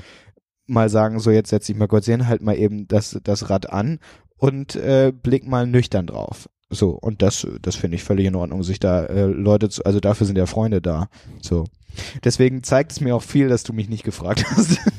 Speaker 2: mal sagen, so jetzt setz dich mal kurz hin, halt mal eben das, das Rad an und äh, blick mal nüchtern drauf. So, und das, das finde ich völlig in Ordnung, sich da äh, Leute zu, also dafür sind ja Freunde da. So. Deswegen zeigt es mir auch viel, dass du mich nicht gefragt hast. (laughs)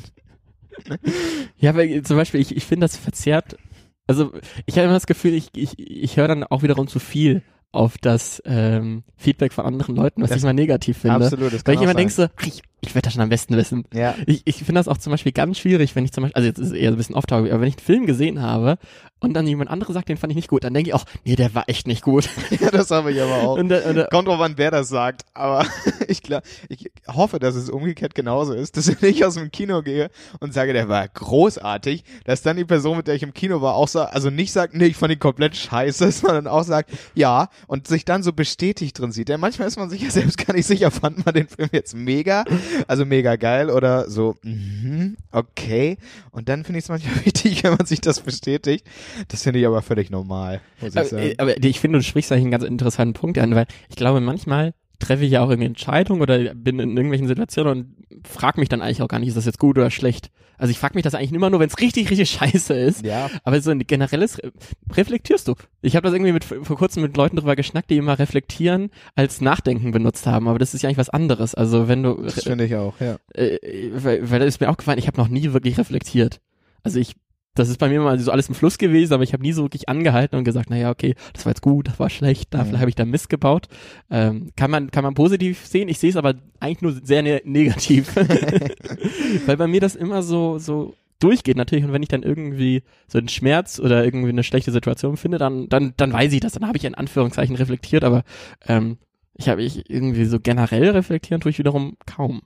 Speaker 3: Ja, aber zum Beispiel, ich, ich finde das verzerrt. Also ich habe immer das Gefühl, ich, ich, ich höre dann auch wiederum zu viel auf das ähm, Feedback von anderen Leuten, was
Speaker 2: Das-
Speaker 3: ich mal negativ finde.
Speaker 2: Absolut, das
Speaker 3: Weil
Speaker 2: kann
Speaker 3: ich
Speaker 2: auch
Speaker 3: immer denke so, ich, ich werde das schon am besten wissen.
Speaker 2: Ja.
Speaker 3: Ich, ich finde das auch zum Beispiel ganz schwierig, wenn ich zum Beispiel, also jetzt ist es eher so ein bisschen off aber wenn ich einen Film gesehen habe und dann jemand anderes sagt, den fand ich nicht gut, dann denke ich auch, nee, der war echt nicht gut. (laughs)
Speaker 2: ja, das habe ich aber auch.
Speaker 3: Und, und,
Speaker 2: Kommt drauf an, wer das sagt, aber (laughs) ich, glaub, ich hoffe, dass es umgekehrt genauso ist, dass wenn ich aus dem Kino gehe und sage, der war großartig, dass dann die Person, mit der ich im Kino war, auch sagt, also nicht sagt, nee, ich fand ihn komplett scheiße, (laughs) sondern auch sagt, ja, und sich dann so bestätigt drin sieht. Denn manchmal ist man sich ja selbst gar nicht sicher, fand man den Film jetzt mega, (laughs) also mega geil oder so, mhm, okay. Und dann finde ich es manchmal (laughs) wichtig, wenn man sich das bestätigt. Das finde ich aber völlig normal, muss ich
Speaker 3: aber,
Speaker 2: sagen.
Speaker 3: äh, aber ich finde, du sprichst eigentlich einen ganz interessanten Punkt an, weil ich glaube, manchmal treffe ich ja auch irgendwie Entscheidungen oder bin in irgendwelchen Situationen und frage mich dann eigentlich auch gar nicht, ist das jetzt gut oder schlecht. Also ich frage mich das eigentlich immer nur, wenn es richtig, richtig (laughs) scheiße ist.
Speaker 2: ja,
Speaker 3: Aber so ein generelles Re- reflektierst du. Ich habe das irgendwie mit, vor kurzem mit Leuten drüber geschnackt, die immer reflektieren als Nachdenken benutzt haben. Aber das ist ja eigentlich was anderes. Also wenn du,
Speaker 2: das finde ich auch, ja.
Speaker 3: äh, weil, weil das ist mir auch gefallen, ich habe noch nie wirklich reflektiert. Also ich das ist bei mir mal so alles im Fluss gewesen, aber ich habe nie so wirklich angehalten und gesagt, naja, okay, das war jetzt gut, das war schlecht, da
Speaker 2: Mhm.
Speaker 3: habe ich da Mist gebaut. Ähm, kann man kann man positiv sehen. Ich sehe es aber eigentlich nur sehr ne negativ, (laughs) weil bei mir das immer so so durchgeht natürlich und wenn ich dann irgendwie so einen Schmerz oder irgendwie eine schlechte Situation finde, dann dann dann weiß ich das, dann habe ich in Anführungszeichen reflektiert, aber ähm, ich habe ich irgendwie so generell reflektieren tue ich wiederum kaum.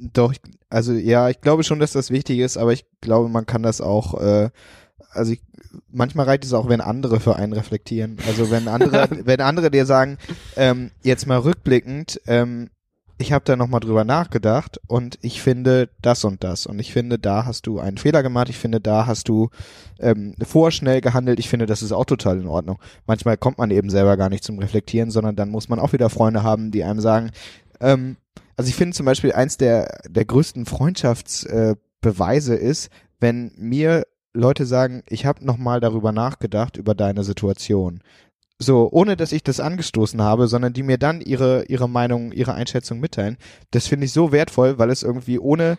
Speaker 2: Doch, also ja, ich glaube schon, dass das wichtig ist, aber ich glaube, man kann das auch, äh, also ich, manchmal reicht es auch, wenn andere für einen reflektieren. Also wenn andere, (laughs) wenn andere dir sagen, ähm, jetzt mal rückblickend, ähm, ich habe da nochmal drüber nachgedacht und ich finde das und das und ich finde, da hast du einen Fehler gemacht, ich finde, da hast du ähm, vorschnell gehandelt, ich finde, das ist auch total in Ordnung. Manchmal kommt man eben selber gar nicht zum Reflektieren, sondern dann muss man auch wieder Freunde haben, die einem sagen, ähm, also ich finde zum Beispiel eins der, der größten Freundschaftsbeweise äh, ist, wenn mir Leute sagen, ich habe nochmal darüber nachgedacht, über deine Situation. So, ohne dass ich das angestoßen habe, sondern die mir dann ihre, ihre Meinung, ihre Einschätzung mitteilen. Das finde ich so wertvoll, weil es irgendwie ohne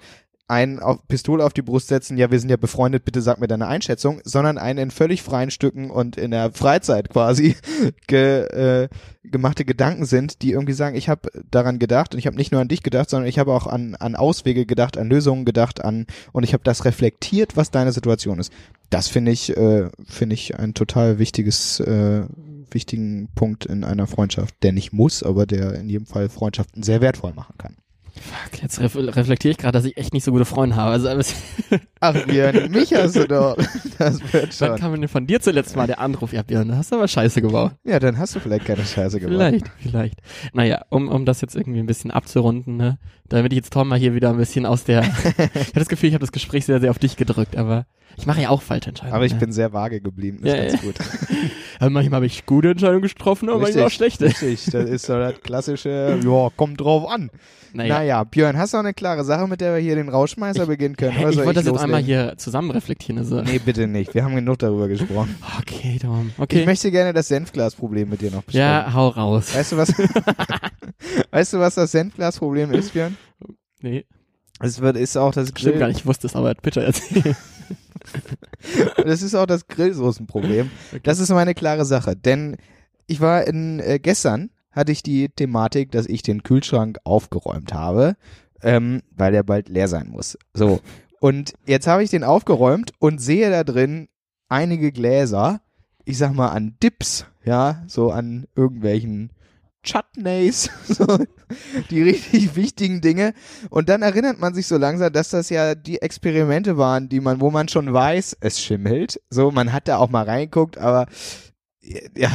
Speaker 2: ein auf Pistole auf die Brust setzen, ja, wir sind ja befreundet, bitte sag mir deine Einschätzung, sondern ein in völlig freien Stücken und in der Freizeit quasi (laughs) ge, äh, gemachte Gedanken sind, die irgendwie sagen, ich habe daran gedacht und ich habe nicht nur an dich gedacht, sondern ich habe auch an, an Auswege gedacht, an Lösungen gedacht, an und ich habe das reflektiert, was deine Situation ist. Das finde ich, äh, finde ich ein total wichtiges, äh, wichtigen Punkt in einer Freundschaft, der nicht muss, aber der in jedem Fall Freundschaften sehr wertvoll machen kann.
Speaker 3: Fuck, jetzt ref reflektiere ich gerade, dass ich echt nicht so gute Freunde habe. Also, (laughs)
Speaker 2: Ach, Björn, mich hast du doch. Das wird schon.
Speaker 3: kam denn von dir zuletzt mal der Anruf? Ja, Björn, da hast du aber Scheiße gebaut.
Speaker 2: Ja, dann hast du vielleicht keine Scheiße gemacht.
Speaker 3: Vielleicht, vielleicht. Naja, um, um das jetzt irgendwie ein bisschen abzurunden, ne, damit ich jetzt Tom mal hier wieder ein bisschen aus der, (laughs) ich habe das Gefühl, ich habe das Gespräch sehr, sehr auf dich gedrückt, aber ich mache ja auch falsche Entscheidungen.
Speaker 2: Aber ich
Speaker 3: ne?
Speaker 2: bin sehr vage geblieben, das
Speaker 3: Ja,
Speaker 2: ist ganz
Speaker 3: ja.
Speaker 2: gut. (laughs)
Speaker 3: Also manchmal habe ich gute Entscheidungen getroffen, aber manchmal auch schlechte.
Speaker 2: Richtig, das ist so das klassische, ja, kommt drauf an.
Speaker 3: Naja,
Speaker 2: Naja, Björn, hast du auch eine klare Sache, mit der wir hier den Rauschmeißer beginnen können? Oder
Speaker 3: ich wollte das jetzt
Speaker 2: loslegen?
Speaker 3: einmal hier zusammen reflektieren. Also.
Speaker 2: Nee, bitte nicht. Wir haben genug darüber gesprochen. (laughs)
Speaker 3: Okay, Tom. Okay.
Speaker 2: Ich möchte gerne das Senfglasproblem mit dir noch besprechen.
Speaker 3: ja, hau raus.
Speaker 2: Weißt du was? (laughs) weißt du, was das Senfglasproblem ist, Björn?
Speaker 3: Nee,
Speaker 2: Es wird, ist auch das
Speaker 3: stimmt gar
Speaker 2: Grill,
Speaker 3: nicht, ich wusste es, aber bitte erzähl.
Speaker 2: Das ist auch das Grillsoßenproblem. Das ist meine klare Sache, denn ich war in äh, gestern hatte ich die Thematik, dass ich den Kühlschrank aufgeräumt habe, ähm, weil der bald leer sein muss. So und jetzt habe ich den aufgeräumt und sehe da drin einige Gläser, ich sag mal an Dips, ja, so an irgendwelchen Chutneys, (laughs) so die richtig wichtigen Dinge. Und dann erinnert man sich so langsam, dass das ja die Experimente waren, die man, wo man schon weiß, es schimmelt. So, man hat da auch mal reingeguckt, aber ja,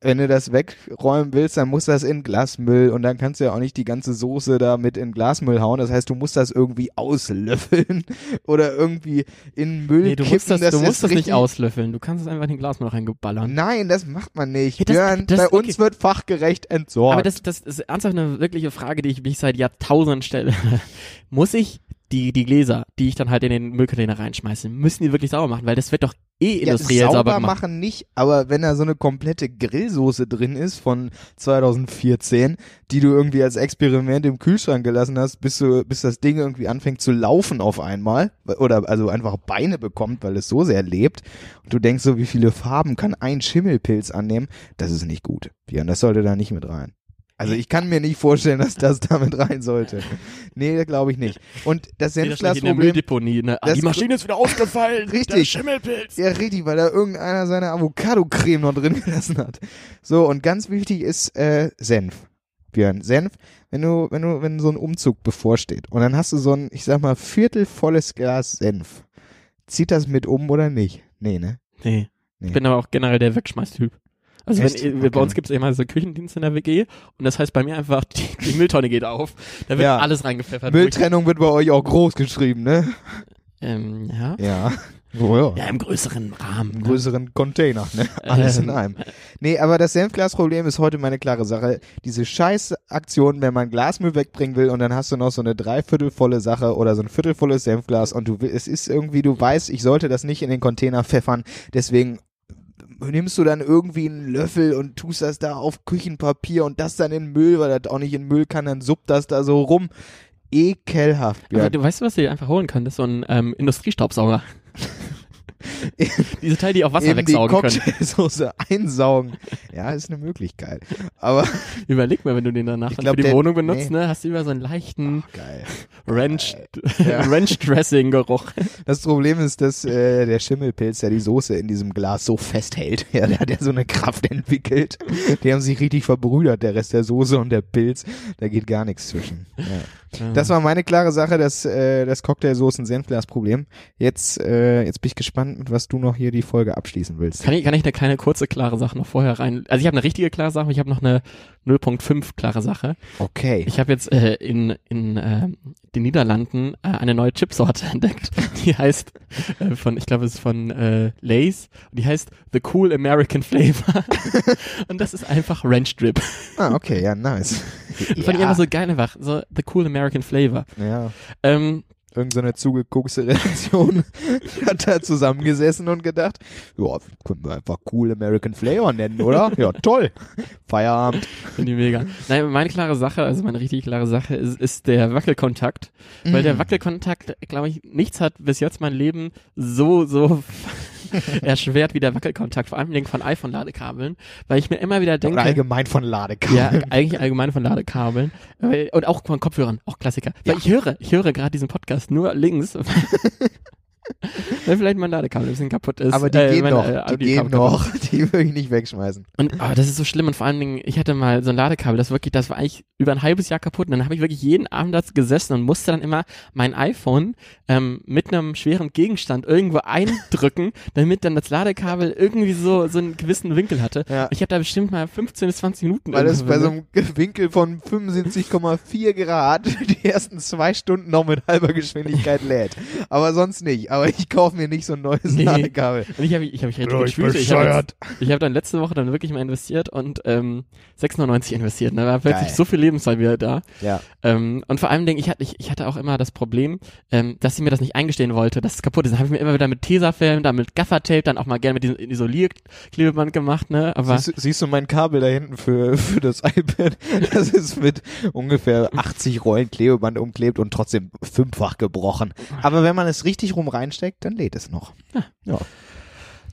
Speaker 2: wenn du das wegräumen willst, dann muss das in Glasmüll und dann kannst du ja auch nicht die ganze Soße da mit in Glasmüll hauen. Das heißt, du musst das irgendwie auslöffeln (laughs) oder irgendwie in Müll
Speaker 3: Nee, du
Speaker 2: kippen.
Speaker 3: musst das,
Speaker 2: dass
Speaker 3: du musst das nicht auslöffeln. Du kannst es einfach in den Glasmüll reingeballern.
Speaker 2: Nein, das macht man nicht.
Speaker 3: Ja, das-
Speaker 2: Björn,
Speaker 3: das-
Speaker 2: bei
Speaker 3: okay.
Speaker 2: uns wird fachgerecht entsorgt.
Speaker 3: Aber das, das ist ernsthaft eine wirkliche Frage, die ich mich seit Jahrtausenden stelle. (laughs) Muss ich die, die Gläser, die ich dann halt in den Müllcontainer reinschmeiße, müssen die wirklich sauber machen? Weil das wird doch eh
Speaker 2: ja,
Speaker 3: industriell
Speaker 2: sauber
Speaker 3: sauber gemacht.
Speaker 2: machen nicht, aber wenn da so eine komplette Grillsoße drin ist von 2014, die du irgendwie als Experiment im Kühlschrank gelassen hast, bis du, bis das Ding irgendwie anfängt zu laufen auf einmal oder also einfach Beine bekommt, weil es so sehr lebt und du denkst so, wie viele Farben kann ein Schimmelpilz annehmen, das ist nicht gut. Björn, das sollte da nicht mit rein. Also ich kann mir nicht vorstellen, dass das damit rein sollte. Nee, glaube ich nicht. Und das
Speaker 3: Nee, das
Speaker 2: Senfglasproblem
Speaker 3: Mülldeponie. Ne? Ah,
Speaker 2: Das-
Speaker 3: die Maschine ist wieder ausgefallen. (laughs)
Speaker 2: Richtig.
Speaker 3: Der Schimmelpilz.
Speaker 2: Ja, richtig, weil da irgendeiner seine Avocado-Creme noch drin gelassen hat. So, und ganz wichtig ist äh, Senf. Björn, Senf, wenn du, wenn du, wenn so ein Umzug bevorsteht und dann hast du so ein, ich sag mal, viertelvolles Glas Senf. Zieht das mit um oder nicht? Nee, ne?
Speaker 3: Nee.
Speaker 2: Nee.
Speaker 3: Ich bin aber auch generell der Wegschmeißtyp. Also
Speaker 2: Echt?
Speaker 3: wenn, bei
Speaker 2: Okay.
Speaker 3: uns gibt es immer so Küchendienst in der WG und das heißt bei mir einfach, die, die Mülltonne geht auf. Da wird
Speaker 2: Ja.
Speaker 3: alles reingepfeffert.
Speaker 2: Mülltrennung wird bei euch auch groß geschrieben, ne?
Speaker 3: Ähm, ja.
Speaker 2: Ja. Oh, ja.
Speaker 3: Ja, im größeren Rahmen.
Speaker 2: Im
Speaker 3: Ne?
Speaker 2: größeren Container, ne? Alles in
Speaker 3: Ähm.
Speaker 2: einem. Nee, aber das Senfglasproblem ist heute meine klare Sache. Diese scheiß Aktion, wenn man Glasmüll wegbringen will und dann hast du noch so eine dreiviertelvolle Sache oder so ein viertelvolles Senfglas und du es ist irgendwie, du weißt, ich sollte das nicht in den Container pfeffern, deswegen nimmst du dann irgendwie einen Löffel und tust das da auf Küchenpapier und das dann in Müll, weil das auch nicht in Müll kann, dann suppt das da so rum. Ekelhaft,
Speaker 3: Aber
Speaker 2: ja.
Speaker 3: du weißt, was du dir einfach holen könntest? So ein ähm, Industriestaubsauger. (laughs) Diese Teile, die auch Wasser
Speaker 2: die
Speaker 3: wegsaugen können.
Speaker 2: Cocktailsoße (laughs) einsaugen. Ja, ist eine Möglichkeit. Aber (laughs)
Speaker 3: Überleg mal, wenn du den danach
Speaker 2: Ich glaub,
Speaker 3: für die
Speaker 2: der-
Speaker 3: Wohnung benutzt,
Speaker 2: nee.
Speaker 3: ne, hast du über so einen leichten
Speaker 2: geil.
Speaker 3: Ranch,
Speaker 2: Ja.
Speaker 3: Ranch Dressing Geruch.
Speaker 2: Das Problem ist, dass äh, der Schimmelpilz, der die Soße in diesem Glas so festhält, ja, der hat ja so eine Kraft entwickelt. Die haben sich richtig verbrüdert, der Rest der Soße und der Pilz. Da geht gar nichts zwischen. Ja. Das war meine klare Sache, das, äh, das Cocktailsoßen-Senfglas-Problem. Jetzt, äh, jetzt bin ich gespannt, mit was du noch hier die Folge abschließen willst.
Speaker 3: Kann ich, kann ich eine kleine kurze klare Sache noch vorher rein? Also ich habe eine richtige klare Sache, ich habe noch eine 0.5 klare Sache.
Speaker 2: Okay.
Speaker 3: Ich habe jetzt äh, in, in äh, den Niederlanden äh, eine neue Chipsorte (laughs) entdeckt. Die heißt äh, von, ich glaube es ist von äh, Lay's und die heißt The Cool American Flavor. (laughs) und das ist einfach Ranch Drip.
Speaker 2: Ah, okay, ja, nice.
Speaker 3: Fand ich einfach so geil einfach. So The Cool American Flavor.
Speaker 2: Ja.
Speaker 3: Ähm,
Speaker 2: Irgend so eine zugeguckte (laughs) Redaktion hat da zusammengesessen und gedacht, ja, können wir einfach cool American Flavor nennen, oder? Ja, toll. Feierabend.
Speaker 3: Finde ich mega. Nein, meine klare Sache, also meine richtig klare Sache ist, ist der Wackelkontakt. Weil der
Speaker 2: Mm.
Speaker 3: Wackelkontakt, glaube ich, nichts hat bis jetzt mein Leben so, so (laughs) erschwert wie der Wackelkontakt, vor allem von iPhone-Ladekabeln, weil ich mir immer wieder denke,
Speaker 2: Oder allgemein von Ladekabeln.
Speaker 3: ja, eigentlich allgemein von Ladekabeln und auch von Kopfhörern, auch Klassiker. Weil
Speaker 2: Ja.
Speaker 3: ich höre, ich höre gerade diesen Podcast nur links, (laughs) (laughs) weil vielleicht mein Ladekabel ein bisschen kaputt ist.
Speaker 2: Aber die
Speaker 3: Äh,
Speaker 2: gehen
Speaker 3: meine,
Speaker 2: noch,
Speaker 3: äh,
Speaker 2: die gehen noch, (laughs) die würde ich nicht wegschmeißen.
Speaker 3: und oh, das ist so schlimm und vor allen Dingen, ich hatte mal so ein Ladekabel, das wirklich, das war eigentlich über ein halbes Jahr kaputt und dann habe ich wirklich jeden Abend da gesessen und musste dann immer mein iPhone ähm, mit einem schweren Gegenstand irgendwo eindrücken, (laughs) damit dann das Ladekabel irgendwie so so einen gewissen Winkel hatte.
Speaker 2: Ja.
Speaker 3: Ich habe da bestimmt mal 15 bis 20 Minuten
Speaker 2: Weil es bei so einem Winkel von 75,4 Grad die ersten zwei Stunden noch mit halber Geschwindigkeit lädt. Aber sonst nicht. Aber ich kaufe mir nicht so ein neues
Speaker 3: Nee.
Speaker 2: Ladekabel.
Speaker 3: und ich habe ich habe mich richtig
Speaker 2: Bro, ich
Speaker 3: gefühlt. Ich habe hab dann letzte Woche dann wirklich mal investiert und ähm, 6,99 investiert. Da war plötzlich
Speaker 2: Geil.
Speaker 3: so viel Lebenszeit wieder da.
Speaker 2: Ja.
Speaker 3: Ähm, und vor allem denke ich, hatte, ich, ich hatte auch immer das Problem, ähm, dass sie mir das nicht eingestehen wollte, dass es kaputt ist. Dann habe ich mir immer wieder mit Tesafilm, dann mit Gaffertape, dann auch mal gerne mit diesem Isolierklebeband gemacht, ne? Aber
Speaker 2: Siehst, du- siehst du mein Kabel da hinten für, (laughs) für das iPad? Das ist mit ungefähr 80 Rollen Klebeband umklebt und trotzdem fünffach gebrochen. Aber wenn man es richtig rum reinsteckt, dann lädt es noch. Ja.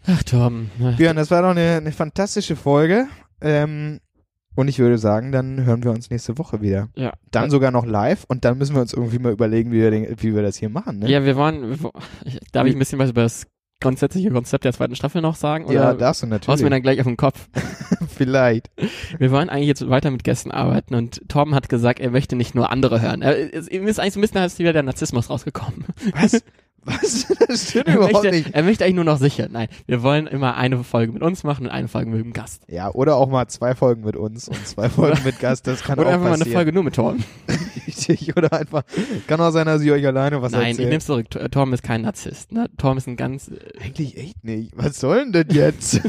Speaker 3: ach Tom?
Speaker 2: Björn, das war doch eine, eine fantastische Folge. Ähm, und ich würde sagen, dann hören wir uns nächste Woche wieder.
Speaker 3: ja.
Speaker 2: Dann sogar noch live und dann müssen wir uns irgendwie mal überlegen, wie wir, den, wie wir das hier machen. Ne?
Speaker 3: Ja, wir ich- darf ich ein bisschen was über das grundsätzliche Konzept der zweiten Staffel noch sagen? Oder
Speaker 2: ja darfst du
Speaker 3: haust
Speaker 2: natürlich.
Speaker 3: mir dann gleich auf den Kopf? (laughs)
Speaker 2: Vielleicht.
Speaker 3: Wir wollen eigentlich jetzt weiter mit Gästen arbeiten und Torben hat gesagt, er möchte nicht nur andere hören. Er, es, ihm ist eigentlich so ein bisschen als wieder der Narzissmus rausgekommen.
Speaker 2: Was? (laughs) Was? (laughs) Das stimmt
Speaker 3: Er
Speaker 2: überhaupt
Speaker 3: möchte,
Speaker 2: nicht.
Speaker 3: er möchte eigentlich nur noch sicher. Nein, wir wollen immer eine Folge mit uns machen und eine Folge mit dem Gast.
Speaker 2: Ja, oder auch mal zwei Folgen mit uns und zwei Folgen mit Gast. Das kann (laughs)
Speaker 3: Oder
Speaker 2: auch
Speaker 3: einfach mal eine
Speaker 2: passieren.
Speaker 3: Folge nur mit Torben. (laughs)
Speaker 2: Richtig. Oder einfach, kann auch sein, dass ich euch alleine was
Speaker 3: Nein, ich
Speaker 2: erzähle.
Speaker 3: nehm's zurück. Tor- Torben ist kein Narzisst. Ne? Torben ist ein ganz. äh,
Speaker 2: Eigentlich echt nicht. Was soll denn das jetzt?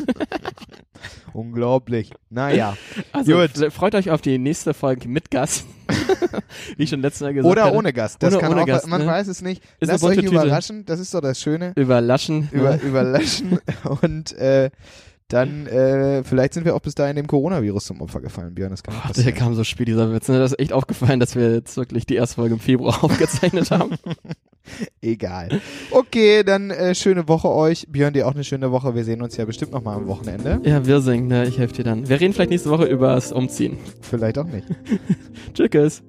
Speaker 2: Unglaublich. Naja.
Speaker 3: Also
Speaker 2: Gut.
Speaker 3: freut euch auf die nächste Folge mit Gast. (laughs) Wie ich schon letztes Mal gesagt
Speaker 2: Oder
Speaker 3: hatte.
Speaker 2: ohne Gast. Das
Speaker 3: Oder
Speaker 2: kann
Speaker 3: ohne
Speaker 2: auch,
Speaker 3: Gast,
Speaker 2: man
Speaker 3: ne?
Speaker 2: weiß es nicht.
Speaker 3: Ist
Speaker 2: Lasst euch überraschen. Das ist doch das Schöne.
Speaker 3: Überlaschen.
Speaker 2: Über,
Speaker 3: ne?
Speaker 2: überlaschen. (laughs) Und äh, dann, äh, vielleicht sind wir auch bis dahin dem Coronavirus zum Opfer gefallen, Björn. Das kann
Speaker 3: Boah, der kam so spät, dieser Witz. Ne? Das ist echt aufgefallen, dass wir jetzt wirklich die erste Folge im Februar (laughs) aufgezeichnet haben. (laughs)
Speaker 2: Egal. Okay, dann äh, schöne Woche euch. Björn, dir auch eine schöne Woche. Wir sehen uns ja bestimmt noch mal am Wochenende.
Speaker 3: ja, wir singen, ne? Ich helfe dir dann. Wir reden vielleicht nächste Woche über das Umziehen.
Speaker 2: Vielleicht auch nicht. (laughs)
Speaker 3: Tschüss.